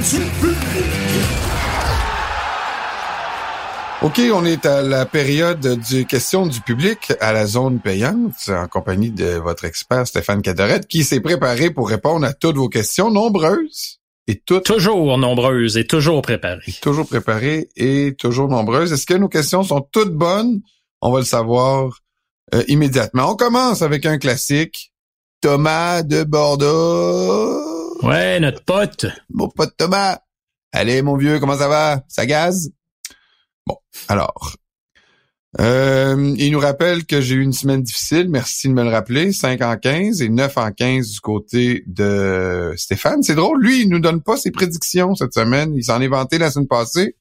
du public. OK, on est à la période du question du public à la zone payante en compagnie de votre expert Stéphane Cadorette qui s'est préparé pour répondre à toutes vos questions nombreuses et toutes Toujours nombreuses et toujours préparées. toujours préparées et toujours nombreuses. Est-ce que nos questions sont toutes bonnes? On va le savoir euh, immédiatement. On commence avec un classique. Thomas de Bordeaux. Ouais, notre pote. Mon pote Thomas. Allez, mon vieux, comment ça va? Ça gaze? Bon, alors. Euh, il nous rappelle que j'ai eu une semaine difficile. Merci de me le rappeler. 5 en 15 et 9 en 15 du côté de Stéphane. C'est drôle. Lui, il nous donne pas ses prédictions cette semaine. Il s'en est vanté la semaine passée.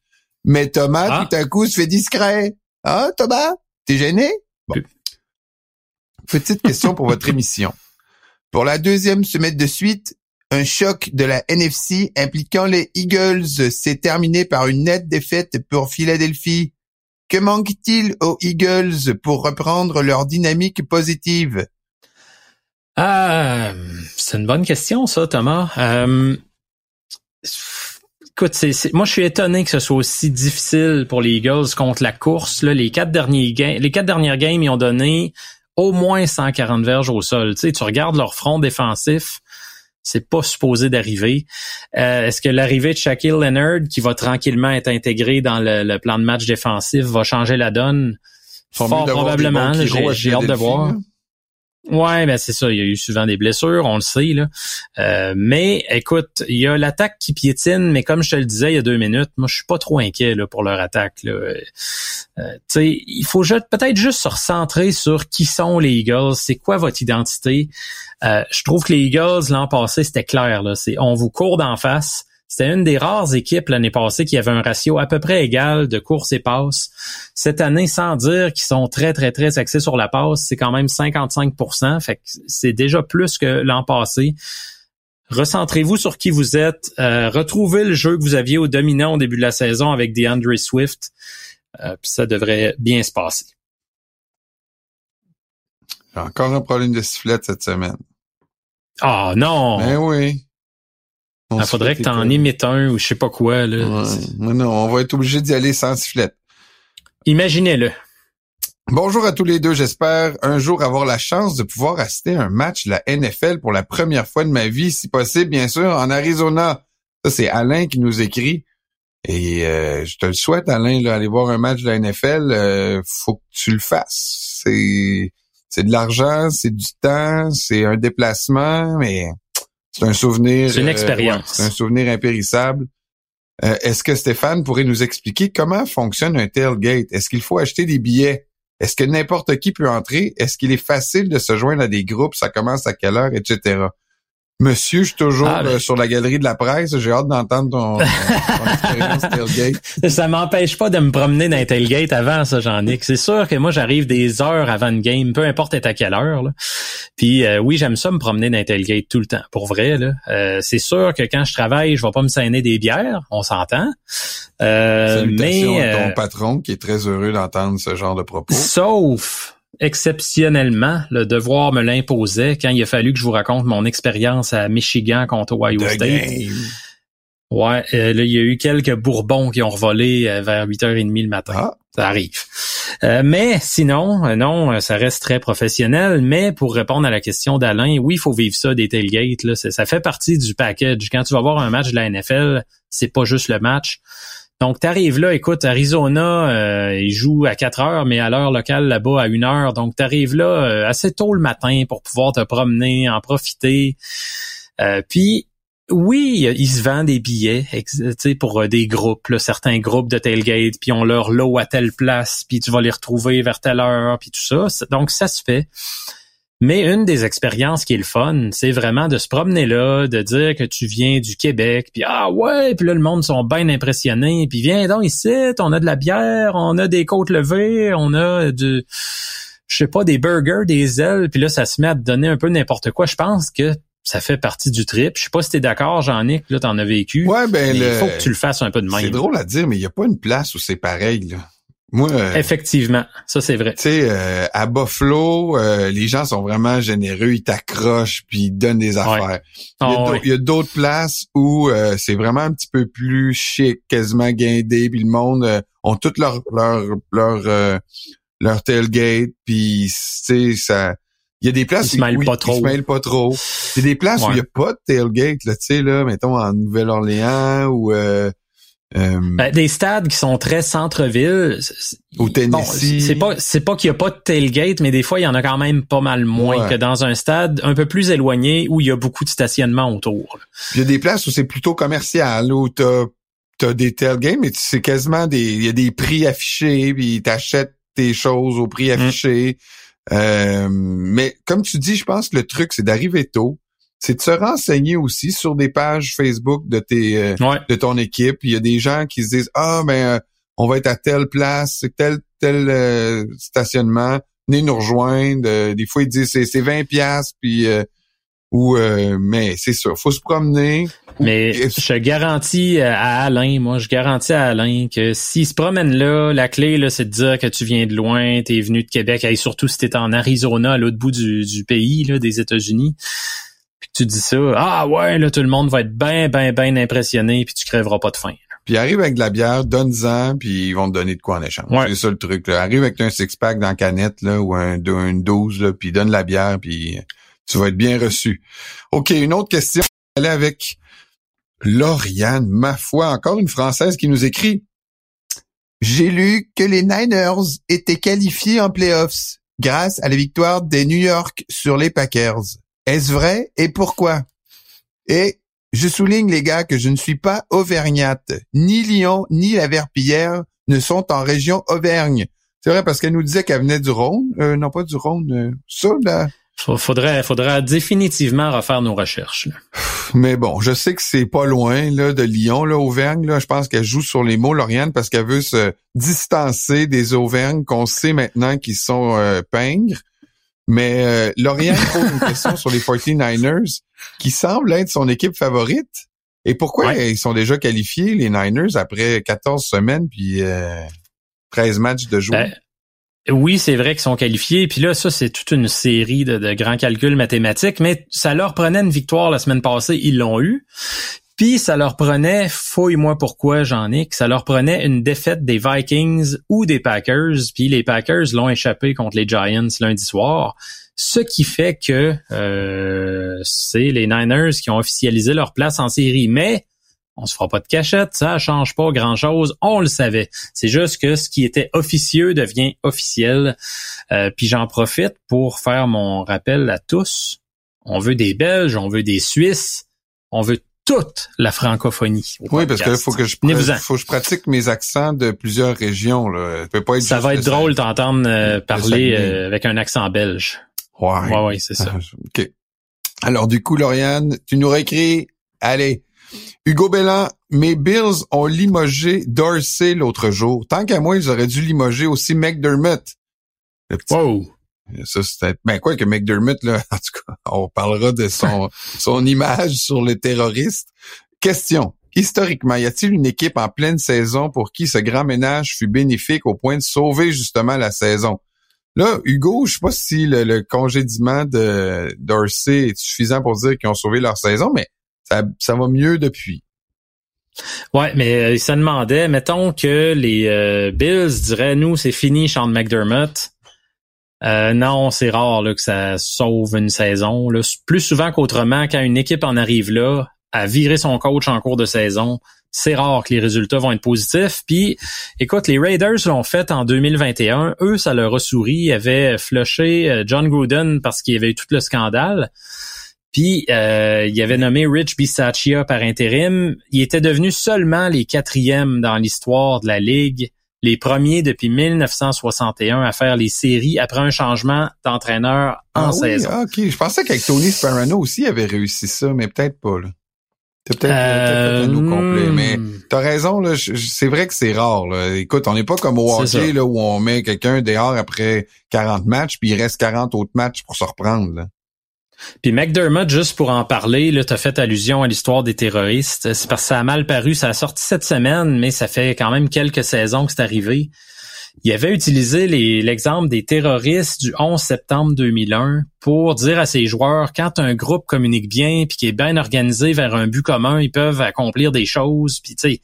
Mais Thomas, Ah. tout à coup, se fait discret. Ah, Thomas? T'es gêné? Bon. Petite question pour votre émission. Pour la deuxième semaine de suite, un choc de la NFC impliquant les Eagles s'est terminé par une nette défaite pour Philadelphie. Que manque-t-il aux Eagles pour reprendre leur dynamique positive? Ah, c'est une bonne question, ça, Thomas. Euh, écoute, c'est- moi, je suis étonné que ce soit aussi difficile pour les Eagles contre la course. Les quatre derniers les quatre dernières games, ils ont donné au moins 140 verges au sol. Tu sais, tu regardes leur front défensif, c'est pas supposé d'arriver. Euh, est-ce que l'arrivée de Shaquille Leonard, qui va tranquillement être intégré dans le, le plan de match défensif, va changer la donne? Fort probablement. J'ai hâte de voir. Ouais, ben c'est ça. Il y a eu souvent des blessures, on le sait. Là. Euh, mais écoute, il y a l'attaque qui piétine, mais comme je te le disais il y a deux minutes, moi je suis pas trop inquiet là, pour leur attaque. Là. Euh, il faut peut-être juste se recentrer sur qui sont les Eagles, c'est quoi votre identité. Euh, je trouve que les Eagles l'an passé c'était clair. Là, c'est on vous court d'en face. C'était une des rares équipes l'année passée qui avait un ratio à peu près égal de course et passe. Cette année, sans dire qu'ils sont très, très, très axés sur la passe, c'est quand même 55 Fait que c'est déjà plus que l'an passé. Recentrez-vous sur qui vous êtes. Euh, retrouvez le jeu que vous aviez au dominant au début de la saison avec DeAndre Swift. Euh, puis ça devrait bien se passer. Encore un problème de sifflette cette semaine. Ah non! Ben oui. Il se faudrait que t'en imites un ou je sais pas quoi. Là. Ouais. Non, on va être obligé d'y aller sans sifflette. Imaginez-le. Bonjour à tous les deux. J'espère un jour avoir la chance de pouvoir assister à un match de la NFL pour la première fois de ma vie, si possible, bien sûr, en Arizona. Ça, c'est Alain qui nous écrit. Et euh, je te le souhaite, Alain, là, aller voir un match de la NFL, euh, faut que tu le fasses. C'est c'est de l'argent, c'est du temps, c'est un déplacement, mais c'est un souvenir. C'est une euh, expérience. ouais, c'est un souvenir impérissable. Euh, Est-ce que Stéphane pourrait nous expliquer comment fonctionne un tailgate? Est-ce qu'il faut acheter des billets? Est-ce que n'importe qui peut entrer? Est-ce qu'il est facile de se joindre à des groupes? Ça commence à quelle heure, etc. Monsieur, je suis toujours Ah, ben- euh, sur la galerie de la presse. J'ai hâte d'entendre ton, ton, expérience tailgate. Ça m'empêche pas de me promener dans un tailgate avant ça, Jean-Nic. C'est sûr que moi, j'arrive des heures avant une game, peu importe à quelle heure. Là. Puis euh, oui, j'aime ça me promener dans un tailgate tout le temps. Pour vrai, là. Euh, c'est sûr que quand je travaille, je vais pas me saigner des bières, on s'entend. Euh, Salutations mais à ton euh, patron qui est très heureux d'entendre ce genre de propos. sauf exceptionnellement, le devoir me l'imposait quand il a fallu que je vous raconte mon expérience à Michigan contre Ohio The State. game. Ouais, euh, là, il y a eu quelques bourbons qui ont revolé euh, vers 8h30 le matin. Ah, Ça arrive. Euh, mais sinon, non, ça reste très professionnel. Mais pour répondre à la question d'Alain, oui, il faut vivre ça des tailgates. Là. C'est- Ça fait partie du package. Quand tu vas voir un match de la NFL, c'est pas juste le match. Donc, tu arrives là, écoute, Arizona, euh, ils jouent à 4 heures, mais à l'heure locale là-bas à 1 heure. Donc, tu arrives là euh, assez tôt le matin pour pouvoir te promener, en profiter. Euh, puis, oui, il se vend des billets pour euh, des groupes, là, certains groupes de tailgate, puis on leur lot à telle place, puis tu vas les retrouver vers telle heure, puis tout ça. Donc, ça se fait. Mais une des expériences qui est le fun, c'est vraiment de se promener là, de dire que tu viens du Québec, puis ah ouais, puis là le monde sont bien impressionnés, puis viens donc ici, on a de la bière, on a des côtes levées, on a du je sais pas des burgers, des ailes, puis là ça se met à te donner un peu n'importe quoi. Je pense que ça fait partie du trip. Je sais pas si t'es d'accord, Jean-Nic, là t'en as vécu. ouais, ben le- il faut que tu le fasses un peu de c'est même. drôle à dire, mais il n'y a pas une place où c'est pareil. Là. Moi, euh, Effectivement, ça c'est vrai. Tu sais, euh, à Buffalo, euh, les gens sont vraiment généreux, ils t'accrochent puis ils donnent des affaires. Oh, Il y a d'autres places où c'est vraiment un petit peu plus chic, quasiment guindé, puis le monde euh, ont tout leur leur leur leur tailgate, puis tu sais ça. Il y a des places Ils se mêlent où pas ils trop. se mêlent pas trop. Il y a des places où il y a pas de tailgate, là, tu sais là, mettons en Nouvelle-Orléans ou euh, Ben, des stades qui sont très centre-ville. Au bon, Tennessee. c'est pas c'est pas qu'il y a pas de tailgate, mais des fois il y en a quand même pas mal moins Ouais. que dans un stade un peu plus éloigné où il y a beaucoup de stationnement autour. Il y a des places où c'est plutôt commercial, où t'as as des tailgates, mais c'est quasiment des. Il y a des prix affichés, puis t'achètes tes choses au prix Mm. affiché. Euh, mais comme tu dis, je pense que le truc, c'est d'arriver tôt. C'est de se renseigner aussi sur des pages Facebook de tes euh, Ouais. de ton équipe. Il y a des gens qui se disent Ah ben euh, on va être à telle place, tel tel euh, stationnement, venez nous rejoindre. Euh, des fois ils disent c'est c'est 20 pièces puis euh, ou euh, mais c'est ça, faut se promener. Mais je garantis à Alain, moi, je garantis à Alain que s'il se promène là, la clé, là, c'est de dire que tu viens de loin, t'es venu de Québec, et surtout si t'es en Arizona, à l'autre bout du, du pays, là, des États-Unis. Puis tu dis ça, ah ouais, là, tout le monde va être bien, bien, bien impressionné, puis tu crèveras pas de faim. Puis arrive avec de la bière, donne-en, puis ils vont te donner de quoi en échange. Ouais. C'est ça le truc. Là. Arrive avec un six-pack dans la canette là, ou un, une 12, là, puis donne la bière, puis tu vas être bien reçu. OK, une autre question. Elle est avec Lauriane, ma foi, encore une Française qui nous écrit. J'ai lu que les Niners étaient qualifiés en playoffs grâce à la victoire des New York sur les Packers. Est-ce vrai et pourquoi? Et je souligne, les gars, que je ne suis pas auvergnate. Ni Lyon, ni la Verpillière ne sont en région Auvergne. C'est vrai parce qu'elle nous disait qu'elle venait du Rhône. Euh, non, pas du Rhône. euh, ça, là. Fa- Faudrait, faudra définitivement refaire nos recherches. là. Mais bon, je sais que c'est pas loin là de Lyon, là, Auvergne. Là, je pense qu'elle joue sur les mots Lauriane parce qu'elle veut se distancer des Auvergnes qu'on sait maintenant qui sont euh, pingres. Mais euh, Lauriane pose une question sur les 49ers qui semble être son équipe favorite. Et pourquoi Ouais. ils sont déjà qualifiés, les Niners, après 14 semaines puis euh, 13 matchs de jouer? Ben, oui, c'est vrai qu'ils sont qualifiés. Puis là, ça, c'est toute une série de, de grands calculs mathématiques, mais ça leur prenait une victoire la semaine passée, ils l'ont eu. Puis ça leur prenait, fouille-moi pourquoi, j'en ai, que ça leur prenait une défaite des Vikings ou des Packers. Puis les Packers l'ont échappé contre les Giants lundi soir. Ce qui fait que euh, c'est les Niners qui ont officialisé leur place en série. Mais on se fera pas de cachette, ça change pas grand-chose, on le savait. C'est juste que ce qui était officieux devient officiel. Euh, puis j'en profite pour faire mon rappel à tous. On veut des Belges, on veut des Suisses, on veut toute la francophonie. oui, parce que là, faut que je faut que je pratique mes accents de plusieurs régions. Là. Ça peut pas être Ça juste va être drôle d'entendre euh, Le parler euh, avec un accent belge. Ouais. Ouais, ouais, c'est ça. Ah, OK. Alors, du coup, Lauriane, tu nous réécris. Allez. Hugo Bellan, mes Bills ont limogé Dorsey l'autre jour. Tant qu'à moi, ils auraient dû limoger aussi McDermott. Le petit- Wow. Ça, c'était, ben quoi que McDermott, là, en tout cas, on parlera de son, son image sur les terroristes. Question. Historiquement, y a-t-il une équipe en pleine saison pour qui ce grand ménage fut bénéfique au point de sauver justement la saison? Là, Hugo, je sais pas si le, le congédiement de Dorsey est suffisant pour dire qu'ils ont sauvé leur saison, mais ça, ça va mieux depuis. Ouais, mais euh, il se demandait, mettons que les euh, Bills diraient, nous, c'est fini, Sean McDermott. Euh, non, c'est rare là, que ça sauve une saison. Là. Plus souvent qu'autrement, quand une équipe en arrive là, à virer son coach en cours de saison, c'est rare que les résultats vont être positifs. Puis, écoute, les Raiders l'ont fait en 2021. Eux, ça leur a souri. Ils avaient flushé euh, John Gruden parce qu'il y avait eu tout le scandale. Puis, euh, il avait nommé Rich Bisaccia par intérim. Il était devenu seulement les quatrièmes dans l'histoire de la Ligue, les premiers depuis 1961 à faire les séries après un changement d'entraîneur en Ah oui, saison. ah, OK. Je pensais qu'avec Tony Sparano aussi, il avait réussi ça, mais peut-être pas, là. T'as peut-être peut-être fait un nous complet, Euh, mais T'as raison, là. C'est vrai que c'est rare. Là. Écoute, on n'est pas comme au hockey là, où on met quelqu'un dehors après 40 matchs, puis il reste 40 autres matchs pour se reprendre. Là. Puis McDermott, juste pour en parler, là, t'as fait allusion à l'histoire des terroristes. C'est parce que ça a mal paru. Ça a sorti cette semaine, mais ça fait quand même quelques saisons que c'est arrivé. il avait utilisé l'exemple des terroristes du 11 septembre 2001 pour dire à ses joueurs, quand un groupe communique bien puis qui est bien organisé vers un but commun, ils peuvent accomplir des choses. Puis tu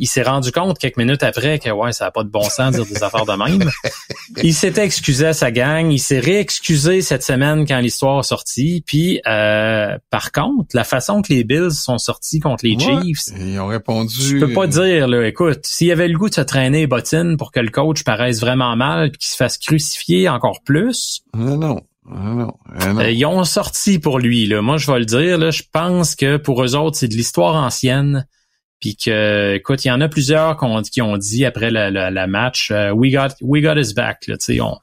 il s'est rendu compte quelques minutes après que ouais, ça n'a pas de bon sens de dire des affaires de même. Il s'était excusé à sa gang, il s'est réexcusé cette semaine quand l'histoire est sortie. Puis euh, par contre, la façon que les Bills sont sortis contre les Chiefs, ils ont répondu. Je peux pas dire là, écoute, s'il y avait le goût de se traîner bottines pour que le coach paraisse vraiment mal, qu'il se fasse crucifier encore plus. Non, non. non, euh, ils ont sorti pour lui. Là. Moi, je vais le dire. Là, je pense que pour eux autres, c'est de l'histoire ancienne. Puis que, écoute, il y en a plusieurs qui ont, dit après la, match, euh, we got we got his back. Là, on,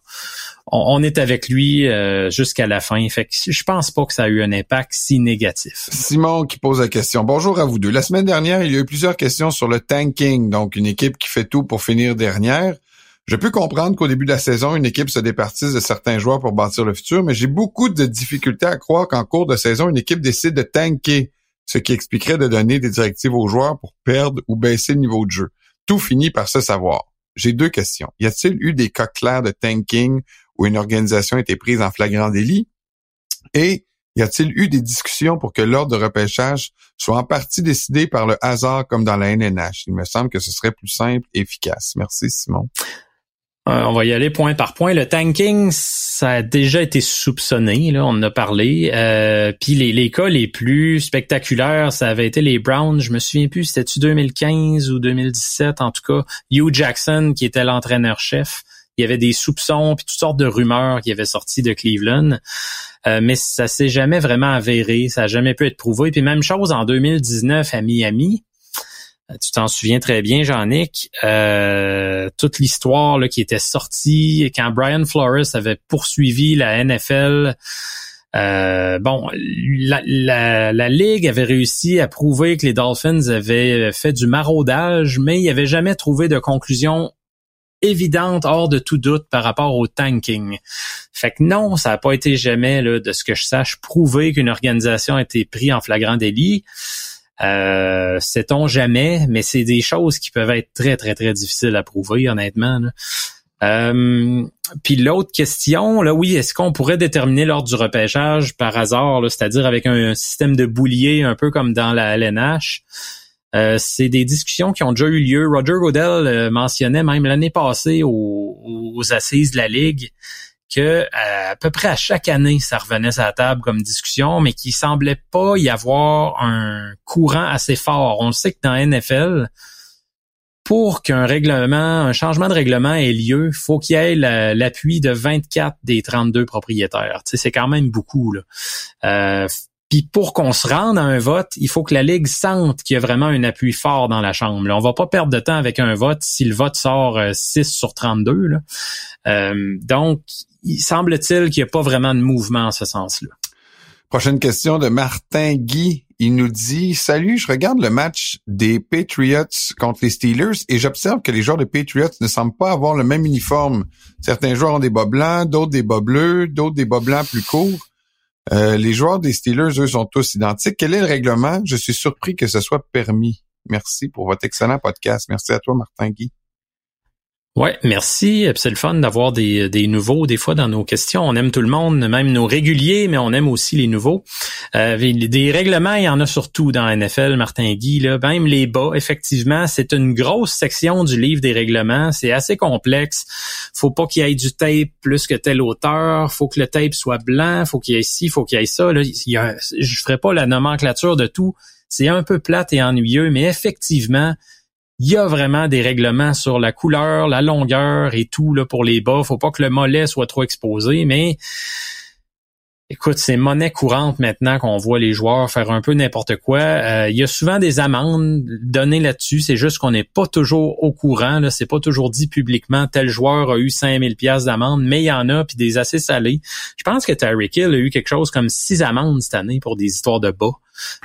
on, est avec lui euh, jusqu'à la fin. Fait que je pense pas que ça a eu un impact si négatif. Simon qui pose la question. Bonjour à vous deux. La semaine dernière, il y a eu plusieurs questions sur le tanking, donc une équipe qui fait tout pour finir dernière. Je peux comprendre qu'au début de la saison, une équipe se départisse de certains joueurs pour bâtir le futur, mais j'ai beaucoup de difficultés à croire qu'en cours de saison, une équipe décide de tanker ce qui expliquerait de donner des directives aux joueurs pour perdre ou baisser le niveau de jeu. Tout finit par se savoir. J'ai deux questions. Y a-t-il eu des cas clairs de tanking où une organisation a été prise en flagrant délit? Et y a-t-il eu des discussions pour que l'ordre de repêchage soit en partie décidé par le hasard comme dans la NNH? Il me semble que ce serait plus simple et efficace. Merci, Simon. Euh, on va y aller point par point. Le tanking, ça a déjà été soupçonné, là, on en a parlé. Euh, Puis les, les, cas les plus spectaculaires, ça avait été les Browns. Je me souviens plus, c'était-tu 2015 ou 2017, en tout cas. Hugh Jackson, qui était l'entraîneur-chef. Il y avait des soupçons puis toutes sortes de rumeurs qui avaient sorti de Cleveland. Euh, mais ça s'est jamais vraiment avéré, ça a jamais pu être prouvé. Puis même chose en 2019 à Miami. Euh, tu t'en souviens très bien, Jean-Nic, euh, toute l'histoire qui était sortie quand Brian Flores avait poursuivi la NFL. Euh, bon, la, Ligue avait réussi à prouver que les Dolphins avaient fait du maraudage, mais il n'y avait jamais trouvé de conclusion évidente, hors de tout doute par rapport au tanking. Fait que non, ça n'a pas été jamais, là, de ce que je sache, prouvé qu'une organisation a été prise en flagrant délit. Euh, Sait-on jamais, mais c'est des choses qui peuvent être très, très, très difficiles à prouver, honnêtement. Euh, puis l'autre question, là, oui, est-ce qu'on pourrait déterminer l'ordre du repêchage par hasard, c'est-à-dire avec un, système de boulier un peu comme dans la LNH? Euh, c'est des discussions qui ont déjà eu lieu. Roger Godel euh, mentionnait même l'année passée aux, assises de la Ligue que à, peu près à chaque année, ça revenait à la table comme discussion, mais qu'il semblait pas y avoir un courant assez fort. On sait que dans NFL, pour qu'un règlement, un changement de règlement ait lieu, faut qu'il y ait l'appui de 24 des 32 propriétaires. Tu sais, c'est quand même beaucoup. Là. Euh, puis pour qu'on se rende à un vote, il faut que la Ligue sente qu'il y a vraiment un appui fort dans la Chambre. Là, on va pas perdre de temps avec un vote si le vote sort 6 euh, sur 32. Là. Euh, donc, il semble-t-il qu'il n'y a pas vraiment de mouvement en ce sens-là. Prochaine question de Martin Guy. Il nous dit Salut, je regarde le match des Patriots contre les Steelers et j'observe que les joueurs des Patriots ne semblent pas avoir le même uniforme. Certains joueurs ont des bas blancs, d'autres des bas bleus, d'autres des bas blancs plus courts. Euh, les joueurs des Steelers, eux, sont tous identiques. Quel est le règlement? Je suis surpris que ce soit permis. Merci pour votre excellent podcast. Merci à toi, Martin Guy. Ouais, merci. C'est le fun d'avoir des, nouveaux des fois dans nos questions. On aime tout le monde, même nos réguliers, mais on aime aussi les nouveaux. Euh, des règlements, il y en a surtout dans NFL, Martin Guy. Là. Même les bas, effectivement, c'est une grosse section du livre des règlements. C'est assez complexe. Faut pas qu'il y ait du tape plus que telle hauteur. Faut que le tape soit blanc. Faut qu'il y ait ci, faut qu'il y ait ça. Là, je ferai pas la nomenclature de tout. C'est un peu plate et ennuyeux, mais effectivement, il y a vraiment des règlements sur la couleur, la longueur et tout là pour les bas. Faut pas que le mollet soit trop exposé, mais Écoute, c'est monnaie courante maintenant qu'on voit les joueurs faire un peu n'importe quoi. Euh, il y a souvent des amendes données là-dessus. C'est juste qu'on n'est pas toujours au courant. Là. C'est pas toujours dit publiquement tel joueur a eu 5000 pièces d'amende, mais il y en a puis des assez salés. Je pense que Tyreek Hill a eu quelque chose comme six amendes cette année pour des histoires de bas.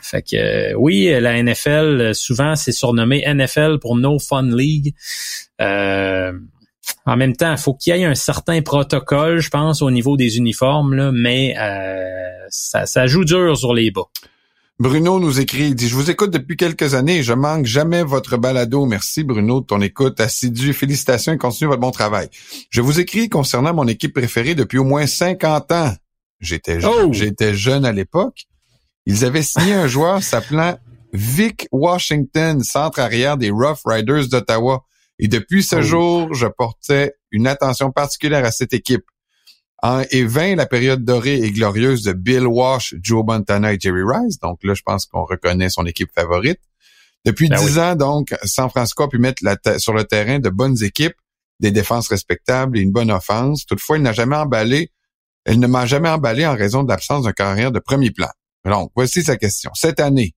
Fait que euh, oui, la NFL souvent c'est surnommé NFL pour No Fun League. Euh, en même temps, il faut qu'il y ait un certain protocole, je pense, au niveau des uniformes, là, mais euh, ça, ça joue dur sur les bas. Bruno nous écrit, il dit, je vous écoute depuis quelques années je manque jamais votre balado. Merci Bruno de ton écoute assidue. Félicitations et continuez votre bon travail. Je vous écris concernant mon équipe préférée depuis au moins 50 ans. J'étais Oh! j'étais jeune à l'époque. Ils avaient signé un joueur s'appelant Vic Washington, centre arrière des Rough Riders d'Ottawa. Et depuis ce Oh. jour, je portais une attention particulière à cette équipe. En et 20, la période dorée et glorieuse de Bill Walsh, Joe Montana et Jerry Rice. Donc là, je pense qu'on reconnaît son équipe favorite. Depuis Ben 10 ans, donc, San Francisco a pu mettre la sur le terrain de bonnes équipes, des défenses respectables et une bonne offense. Toutefois, il n'a jamais emballé, elle ne m'a jamais emballé en raison de l'absence d'un carrière de premier plan. Donc, voici sa question. Cette année,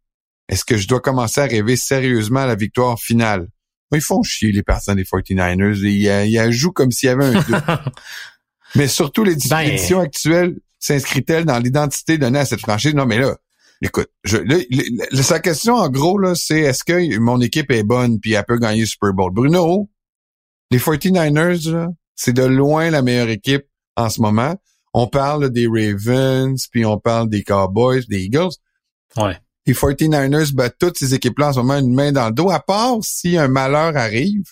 est-ce que je dois commencer à rêver sérieusement à la victoire finale? Ils font chier les partisans des 49ers. Ils, euh, ils jouent comme s'il y avait un. Mais surtout, les Ben- éditions actuelles s'inscrit-elle dans l'identité donnée à cette franchise? Non, mais là, écoute, je, là, sa question, en gros, là, c'est est-ce que mon équipe est bonne puis elle peut gagner le Super Bowl? Bruno, les 49ers, là, c'est de loin la meilleure équipe en ce moment. On parle des Ravens, puis on parle des Cowboys, des Eagles. Ouais. Les 49ers battent toutes ces équipes-là en ce moment une main dans le dos, à part si un malheur arrive,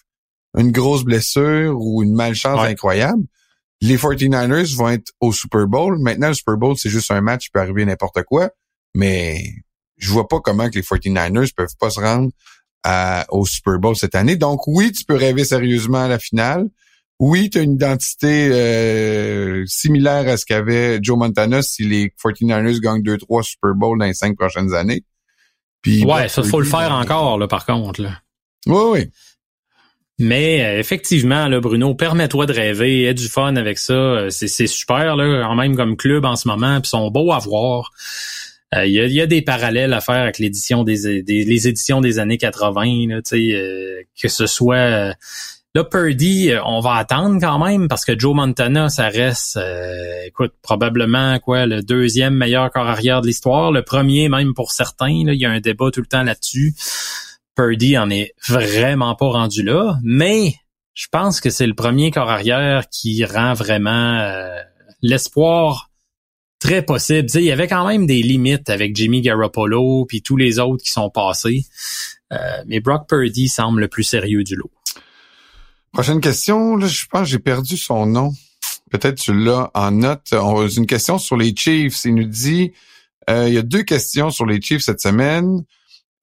une grosse blessure ou une malchance Ouais. incroyable. Les 49ers vont être au Super Bowl. Maintenant, le Super Bowl, c'est juste un match, il peut arriver n'importe quoi. Mais je vois pas comment que les 49ers peuvent pas se rendre à- au Super Bowl cette année. Donc oui, tu peux rêver sérieusement à la finale. Oui, tu as une identité euh, similaire à ce qu'avait Joe Montana si les 49ers gagnent 2-3 Super Bowls dans les cinq prochaines années. Puis, Ouais, ça, faut le faire encore, là, par contre, là. Oui, oui. Mais euh, effectivement, là, Bruno, permets-toi de rêver, aie du fun avec ça. Euh, C'est, super, là, quand même comme club en ce moment, puis ils sont beaux à voir. Euh, Il y, y a des parallèles à faire avec l'édition des, des- les éditions des années 80, là, tu sais, euh, que ce soit euh, là Purdy, euh, on va attendre quand même parce que Joe Montana, ça reste, euh, écoute, probablement quoi, le deuxième meilleur corps arrière de l'histoire, le premier même pour certains. Il y a un débat tout le temps là-dessus. Purdy en est vraiment pas rendu là, mais je pense que c'est le premier corps arrière qui rend vraiment euh, l'espoir très possible. Il y avait quand même des limites avec Jimmy Garoppolo puis tous les autres qui sont passés. Mais Brock Purdy semble le plus sérieux du lot. Prochaine question, là, je pense que j'ai perdu son nom. Peut-être tu l'as en note. On, une question sur les Chiefs. Il nous dit, euh, il y a deux questions sur les Chiefs cette semaine.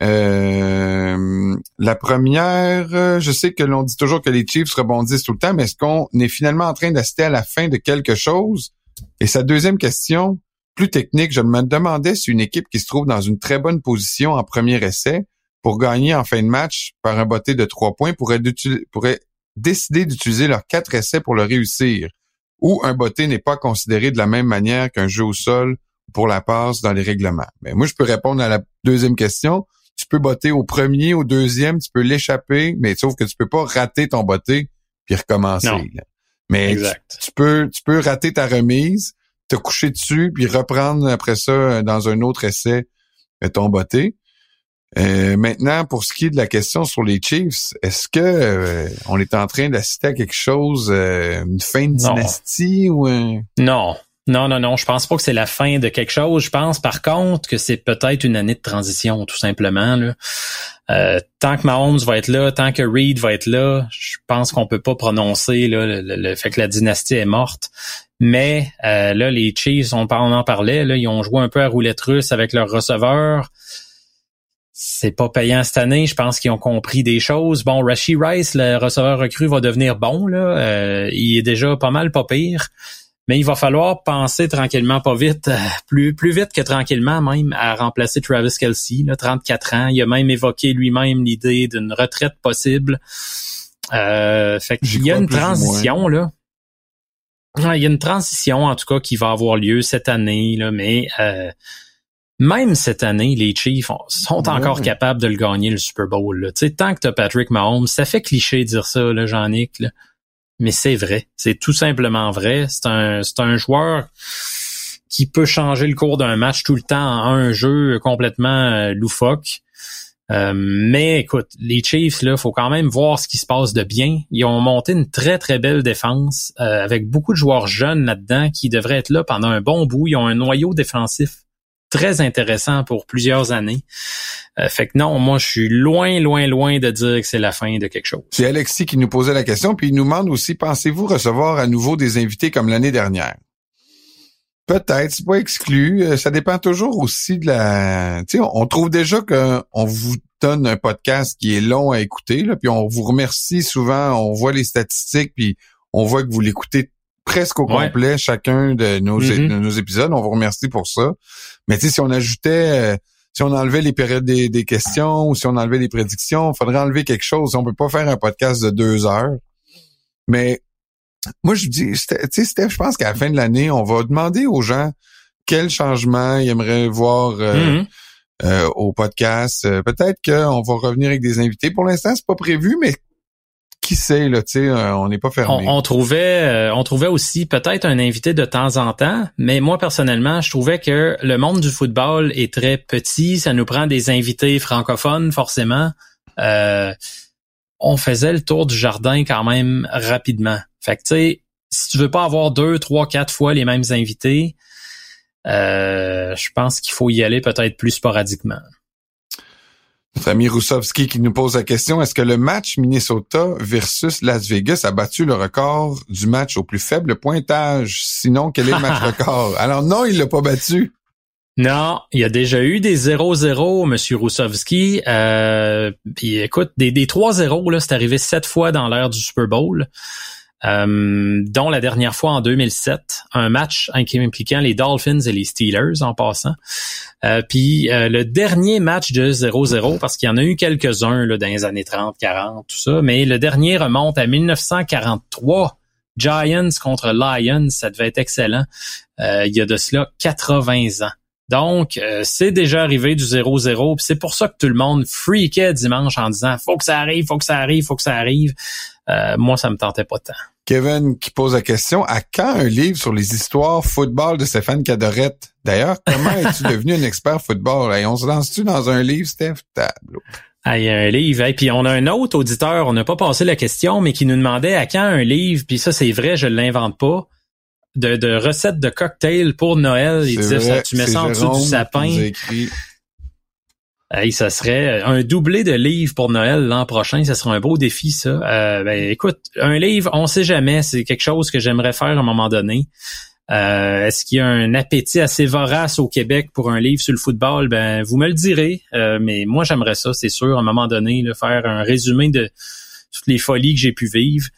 Euh, la première, euh, je sais que l'on dit toujours que les Chiefs rebondissent tout le temps, mais est-ce qu'on est finalement en train d'assister à la fin de quelque chose? Et sa deuxième question, plus technique, je me demandais si une équipe qui se trouve dans une très bonne position en premier essai pour gagner en fin de match par un botté de trois points pourrait, pourrait décider d'utiliser leurs quatre essais pour le réussir, ou un botté n'est pas considéré de la même manière qu'un jeu au sol pour la passe dans les règlements. Mais moi, je peux répondre à la deuxième question. Tu peux botter au premier, au deuxième, tu peux l'échapper, mais sauf que tu peux pas rater ton botté puis recommencer. Non. Mais tu, tu peux, tu peux rater ta remise, te coucher dessus puis reprendre après ça euh, dans un autre essai euh, ton botté. Euh, maintenant, pour ce qui est de la question sur les Chiefs, est-ce que euh, on est en train d'assister à quelque chose, euh, une fin de Non. dynastie ou un... Non. Non, non, non. Je pense pas que c'est la fin de quelque chose. Je pense par contre que c'est peut-être une année de transition, tout simplement. Là. Euh, tant que Mahomes va être là, tant que Reed va être là, je pense qu'on peut pas prononcer là, le, le- le fait que la dynastie est morte. Mais euh, là, les Chiefs, on en parlait, là, ils ont joué un peu à roulette russe avec leurs receveurs. C'est pas payant cette année. Je pense qu'ils ont compris des choses. Bon, Rashi Rice, le receveur recru, va devenir bon. Là. Euh, il est déjà pas mal pas pire. Mais il va falloir penser tranquillement, pas vite, euh, plus, plus vite que tranquillement même, à remplacer Travis Kelsey, là, 34 ans. Il a même évoqué lui-même l'idée d'une retraite possible. Euh, fait qu'il y a une transition, là. Il y a une transition, en tout cas, qui va avoir lieu cette année, là, mais euh, même cette année, les Chiefs ont- sont Ouais. encore capables de le gagner, le Super Bowl. Là. Tu sais, tant que t'as Patrick Mahomes, ça fait cliché de dire ça, là, Jean-Nic, là. mais c'est vrai. C'est tout simplement vrai. C'est un, c'est un joueur qui peut changer le cours d'un match tout le temps en un jeu complètement euh, loufoque. Euh, mais écoute, les Chiefs, là, faut quand même voir ce qui se passe de bien. Ils ont monté une très, très belle défense euh, avec beaucoup de joueurs jeunes là-dedans qui devraient être là pendant un bon bout. Ils ont un noyau défensif très intéressant pour plusieurs années. Euh, fait que non, moi, je suis loin, loin, loin de dire que c'est la fin de quelque chose. C'est Alexis qui nous posait la question, puis il nous demande aussi, pensez-vous recevoir à nouveau des invités comme l'année dernière? Peut-être, c'est pas exclu. Euh, ça dépend toujours aussi de la. Tu sais, on trouve déjà qu'on vous donne un podcast qui est long à écouter, là, puis on vous remercie souvent. On voit les statistiques, puis on voit que vous l'écoutez presque au complet chacun de nos, mm-hmm. de nos épisodes. On vous remercie pour ça. Mais tu sais, si on ajoutait, euh, si on enlevait les périodes des, des, questions ou si on enlevait les prédictions, il faudrait enlever quelque chose. On peut pas faire un podcast de deux heures. Mais moi, je dis, tu sais, Steph, je pense qu'à la fin de l'année, on va demander aux gens quel changement ils aimeraient voir euh, mm-hmm. euh, au podcast. Peut-être qu'on va revenir avec des invités. Pour l'instant, c'est pas prévu, mais sais, on n'est pas trouvait, on trouvait aussi peut-être un invité de temps en temps, mais moi personnellement, je trouvais que le monde du football est très petit. Ça nous prend des invités francophones forcément. on faisait le tour du jardin quand même rapidement. Fait que tu sais, si tu veux pas avoir deux, trois, quatre fois les mêmes invités, euh, je pense qu'il faut y aller peut-être plus sporadiquement. Notre ami Roussovski qui nous pose la question, est-ce que le match Minnesota versus Las Vegas a battu le record du match au plus faible pointage? Sinon, quel est le match record? Alors non, il l'a pas battu. Non, il y a déjà eu des 0-0, Monsieur Roussovski. Euh, puis écoute, des, des 3-0, là, c'est arrivé sept fois dans l'ère du Super Bowl. Euh, dont la dernière fois en 2007, un match impliquant les Dolphins et les Steelers en passant. Euh, puis euh, le dernier match de 0-0, parce qu'il y en a eu quelques-uns dans les années 30, 40, tout ça, mais le dernier remonte à 1943. Giants contre Lions, ça devait être excellent. il y a de cela 80 ans. Donc, c'est déjà arrivé du 0-0, c'est pour ça que tout le monde freakait dimanche en disant « faut que ça arrive, faut que ça arrive, faut que ça arrive Moi, ça me tentait pas tant. Kevin qui pose la question, à quand un livre sur les histoires football de Stéphane Cadorette? D'ailleurs, comment es-tu devenu un expert football? on se lance-tu dans un livre, Steph? Tableau. Ah, il y a un livre. Et puis on a un autre auditeur, on n'a pas passé la question, mais qui nous demandait à quand un livre, puis ça c'est vrai, je l'invente pas, de, de recettes de cocktails pour Noël. Il disait ça, tu mets ça en dessous du sapin. Hey, ça serait un doublé de livres pour Noël l'an prochain. Ça serait un beau défi, ça. Euh, ben, écoute, un livre, on sait jamais. C'est quelque chose que j'aimerais faire à un moment donné. Euh, est-ce qu'il y a un appétit assez vorace au Québec pour un livre sur le football? Ben, vous me le direz. Euh, mais moi, j'aimerais ça, c'est sûr, à un moment donné, faire un résumé de toutes les folies que j'ai pu vivre.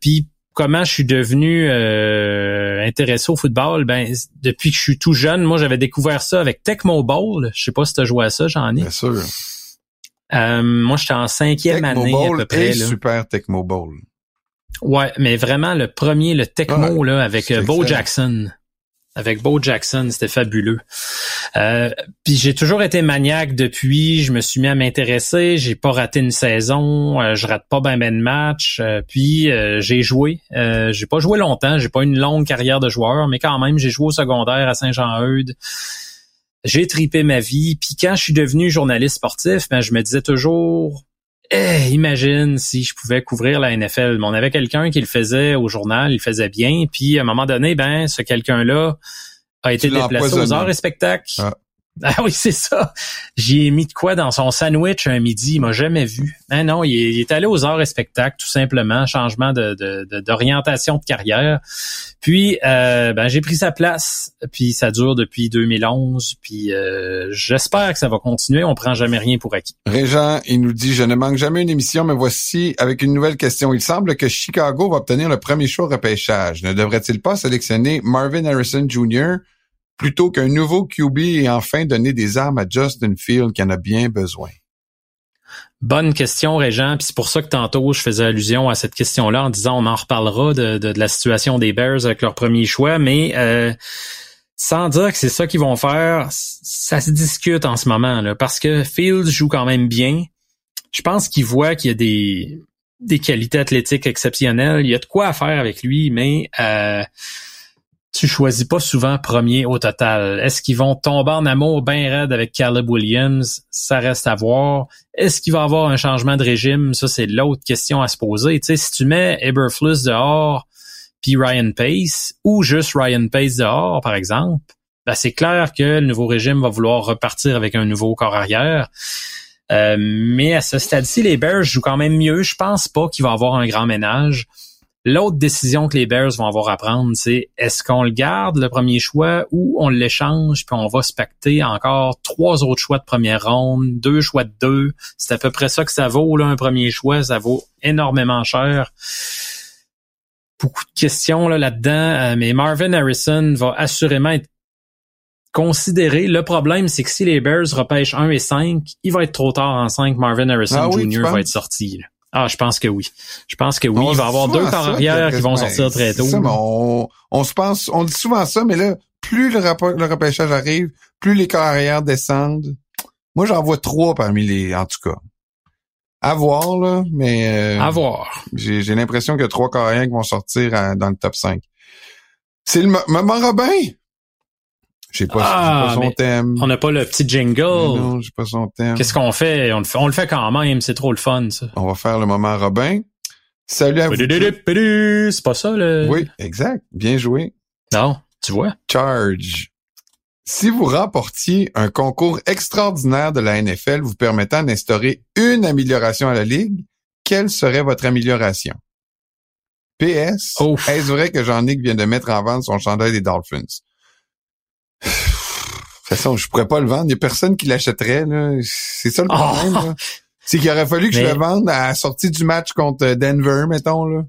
Puis comment je suis devenu euh, intéressé au football, ben depuis que je suis tout jeune, moi j'avais découvert ça avec Tecmo Bowl. Je sais pas si tu as joué à ça, j'en ai. Bien sûr. Euh, moi j'étais en cinquième année à peu près. Et super Tecmo Bowl. Ouais, mais vraiment le premier, le Tecmo là avec euh, Bo Jackson avec Bo Jackson, c'était fabuleux. Euh, puis j'ai toujours été maniaque depuis, je me suis mis à m'intéresser, j'ai pas raté une saison, euh, je rate pas ben ben de match, euh, puis j'ai joué. j'ai pas joué longtemps, j'ai pas une longue carrière de joueur, mais quand même, j'ai joué au secondaire à Saint-Jean-Eudes. J'ai tripé ma vie, puis quand je suis devenu journaliste sportif, ben je me disais toujours eh, imagine si je pouvais couvrir la NFL. Mais on avait quelqu'un qui le faisait au journal, il faisait bien, puis à un moment donné, ben, ce quelqu'un-là a été déplacé aux arts et spectacles. Ah. Ah oui, c'est ça. J'y ai mis de quoi dans son sandwich un midi. Il m'a jamais vu. Ben non, il est, allé aux arts et spectacles, tout simplement. Changement de, d'orientation de, carrière. Puis, euh, ben, j'ai pris sa place. Puis, ça dure depuis 2011. Puis, euh, j'espère que ça va continuer. On prend jamais rien pour acquis. Régent, il nous dit, je ne manque jamais une émission, mais voici avec une nouvelle question. Il semble que Chicago va obtenir le premier choix repêchage. Ne devrait-il pas sélectionner Marvin Harrison Jr., plutôt qu'un nouveau QB et enfin donner des armes à Justin Field qui en a bien besoin? Bonne question, Régent. Puis c'est pour ça que tantôt, je faisais allusion à cette question-là en disant on en reparlera de, la situation des Bears avec leur premier choix, mais euh, sans dire que c'est ça qu'ils vont faire, ça se discute en ce moment, là, parce que Field joue quand même bien. Je pense qu'il voit qu'il y a des, des qualités athlétiques exceptionnelles. Il y a de quoi faire avec lui, mais euh, tu choisis pas souvent premier au total. Est-ce qu'ils vont tomber en amour bien raide avec Caleb Williams? Ça reste à voir. Est-ce qu'il va avoir un changement de régime? Ça, c'est l'autre question à se poser. Tu sais, si tu mets Eberflus dehors puis Ryan Pace ou juste Ryan Pace dehors, par exemple, ben, c'est clair que le nouveau régime va vouloir repartir avec un nouveau corps arrière. Euh, mais à ce stade-ci, les Bears jouent quand même mieux. Je pense pas qu'il va avoir un grand ménage. L'autre décision que les Bears vont avoir à prendre, c'est est-ce qu'on le garde le premier choix ou on l'échange puis on va se pacter encore trois autres choix de première ronde, deux choix de deux? C'est à peu près ça que ça vaut là un premier choix, ça vaut énormément cher. Beaucoup de questions là là-dedans, euh, mais Marvin Harrison va assurément être considéré. Le problème, c'est que si les Bears repêchent 1 et 5, il va être trop tard en 5. Marvin Harrison Ah oui, Jr. va être sorti. là. Ah, je pense que oui. Je pense que oui. On il va y avoir deux ça, carrières qui vont ben, sortir très tôt. ça, on, on se pense, on dit souvent ça, mais là, plus le, repêchage arrive, plus les carrières descendent. Moi, j'en vois trois parmi les, en tout cas. À voir, là, mais euh, À voir. j'ai l'impression qu'il y a trois carrières qui vont sortir à- dans le top 5. C'est le mo- Maman Robin! J'ai pas, Ah, pas son thème. On n'a pas le petit jingle. Non, j'ai pas son thème. Qu'est-ce qu'on fait? On le fait? on le fait quand même. C'est trop le fun, ça. On va faire le moment Robin. Salut à vous. C'est pas ça, le... Oui, exact. Bien joué. Non, tu vois. Charge. Si vous remportiez un concours extraordinaire de la NFL vous permettant d'instaurer une amélioration à la Ligue, quelle serait votre amélioration? PS, est-ce vrai que Jean-Nic vient de mettre en vente son chandail des Dolphins? De toute façon, je pourrais pas le vendre. Il y a personne qui l'achèterait. là. C'est ça le Oh. problème. C'est qu'il aurait fallu que je le vende à la sortie du match contre Denver, mettons. Là.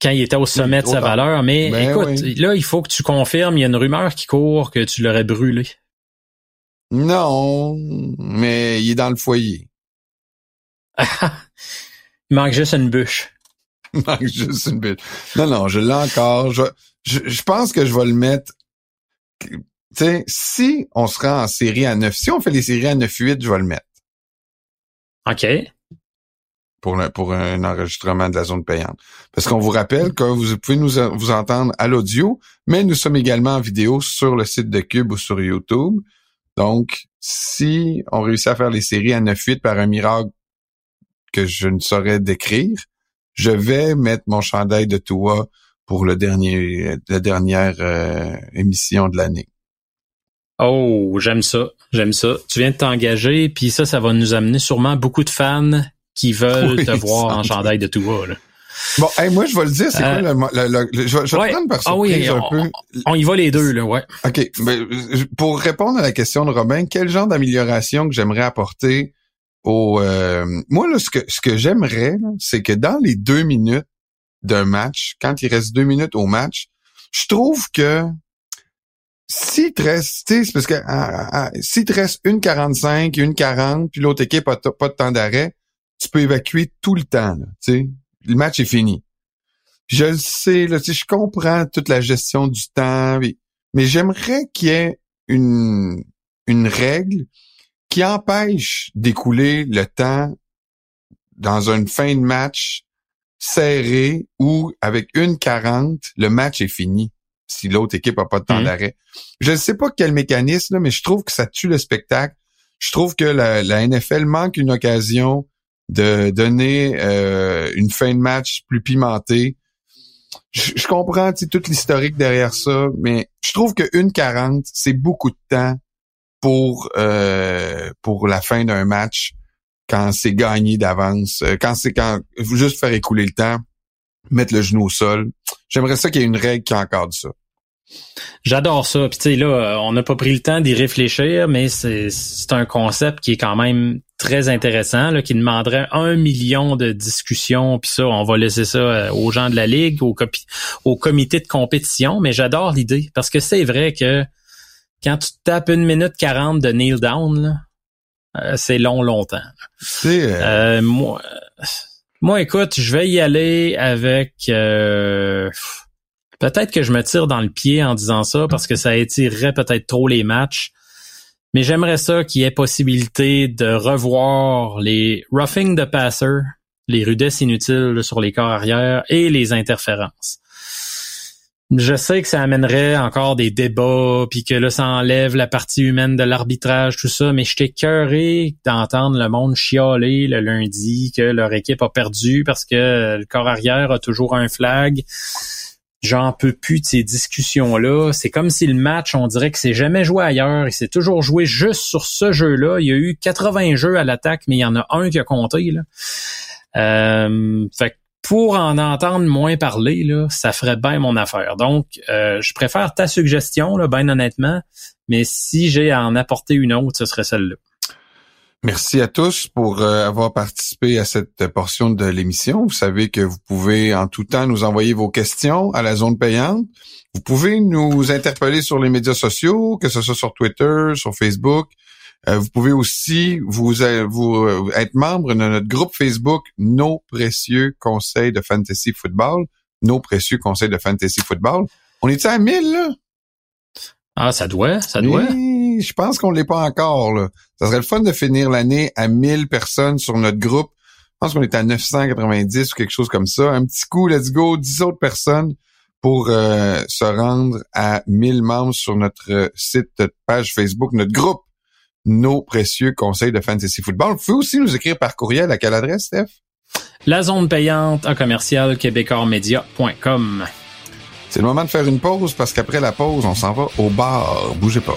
Quand il était au sommet de sa valeur. Mais Ben écoute, oui. là, il faut que tu confirmes. Il y a une rumeur qui court que tu l'aurais brûlé. Non, mais il est dans le foyer. Il manque juste une bûche. Il manque juste une bille. Non, non, je l'ai encore. Je, je, je pense que je vais le mettre. Tu sais, si on se rend en série à 9, si on fait les séries à 9-8, je vais le mettre OK. pour, le- pour un enregistrement de la zone payante. Parce qu'on vous rappelle que vous pouvez nous vous entendre à l'audio, mais nous sommes également en vidéo sur le site de Cube ou sur YouTube. Donc, si on réussit à faire les séries à 9-8 par un miracle que je ne saurais décrire, je vais mettre mon chandail de Tua pour le dernier, la dernière euh, émission de l'année. Oh, j'aime ça. J'aime ça. Tu viens de t'engager, puis ça, ça va nous amener sûrement beaucoup de fans qui veulent Oui, te voir en chandail de Toua. Là. Bon, hey, moi, je vais le dire, c'est Euh, quoi le, le- le- le- je vais, je ouais. prendre par Ah oui, surprise un on- peu. On y va les deux, là, ouais. OK. ben, euh, pour répondre à la question de Robin, quel genre d'amélioration que j'aimerais apporter au... euh, moi, là, ce que, ce que j'aimerais, c'est que dans les deux minutes d'un match, quand il reste deux minutes au match, je trouve que s'il te reste, c'est parce que ah, ah, s'il te reste une 45, une 40, puis l'autre équipe a t- pas de temps d'arrêt, tu peux évacuer tout le temps, là. Le match est fini. Je le sais, là, je comprends toute la gestion du temps, mais j'aimerais qu'il y ait une, règle qui empêche d'écouler le temps dans une fin de match serré où, avec une 40, le match est fini si l'autre équipe a pas de temps Mhm. d'arrêt. Je ne sais pas quel mécanisme, là, mais je trouve que ça tue le spectacle. Je trouve que la, la NFL manque une occasion de donner euh, une fin de match plus pimentée. Je, je comprends toute l'historique derrière ça, mais je trouve que une 40, c'est beaucoup de temps pour euh, pour la fin d'un match quand c'est gagné d'avance, euh, quand c'est quand juste faire écouler le temps, mettre le genou au sol. J'aimerais ça qu'il y ait une règle qui encadre ça. J'adore ça. Puis tu sais, là, on n'a pas pris le temps d'y réfléchir, mais c'est un concept qui est quand même très intéressant, là, qui demanderait un million de discussions. Puis ça, on va laisser ça euh, aux gens de la Ligue, au, copi- au comité de compétition. Mais j'adore l'idée parce que c'est vrai que quand tu tapes une minute 40 de kneel down, euh, c'est long, longtemps. Euh, Euh, moi, moi, écoute, je vais y aller avec. euh, peut-être que je me tire dans le pied en disant ça parce que ça étirerait peut-être trop les matchs. Mais j'aimerais ça qu'il y ait possibilité de revoir les roughing de passer, les rudesses inutiles sur les corps arrière et les interférences. Je sais que ça amènerait encore des débats, puis que là, ça enlève la partie humaine de l'arbitrage, tout ça, mais j'étais cœuré d'entendre le monde chialer le lundi que leur équipe a perdu parce que le corps arrière a toujours un flag. J'en peux plus de ces discussions-là. C'est comme si le match, on dirait que c'est jamais joué ailleurs. Il s'est toujours joué juste sur ce jeu-là. Il y a eu 80 jeux à l'attaque, mais il y en a un qui a compté. Là. Euh, fait pour en entendre moins parler, ça ferait bien mon affaire. Donc, euh, je préfère ta suggestion, bien honnêtement, mais si j'ai à en apporter une autre, ce serait celle-là. Merci à tous pour euh, avoir participé à cette portion de l'émission. Vous savez que vous pouvez en tout temps nous envoyer vos questions à la zone payante. Vous pouvez nous interpeller sur les médias sociaux, que ce soit sur Twitter, sur Facebook. Euh, vous pouvez aussi vous, euh, vous être membre de notre groupe Facebook Nos précieux conseils de fantasy football. Nos précieux conseils de fantasy football. On est à 1000 là? Ah, ça doit, ça doit. je pense qu'on l'est pas encore. Là. Ça serait le fun de finir l'année à 1000 personnes sur notre groupe. Je pense qu'on est à 990 ou quelque chose comme ça. Un petit coup, let's go, 10 autres personnes pour euh, se rendre à 1000 membres sur notre site, page Facebook, notre groupe, nos précieux conseils de fantasy football. Vous pouvez aussi nous écrire par courriel à quelle adresse, Steph? La zone payante en commercial québécoismedia.com. C'est le moment de faire une pause parce qu'après la pause, on s'en va au bar. Bougez pas.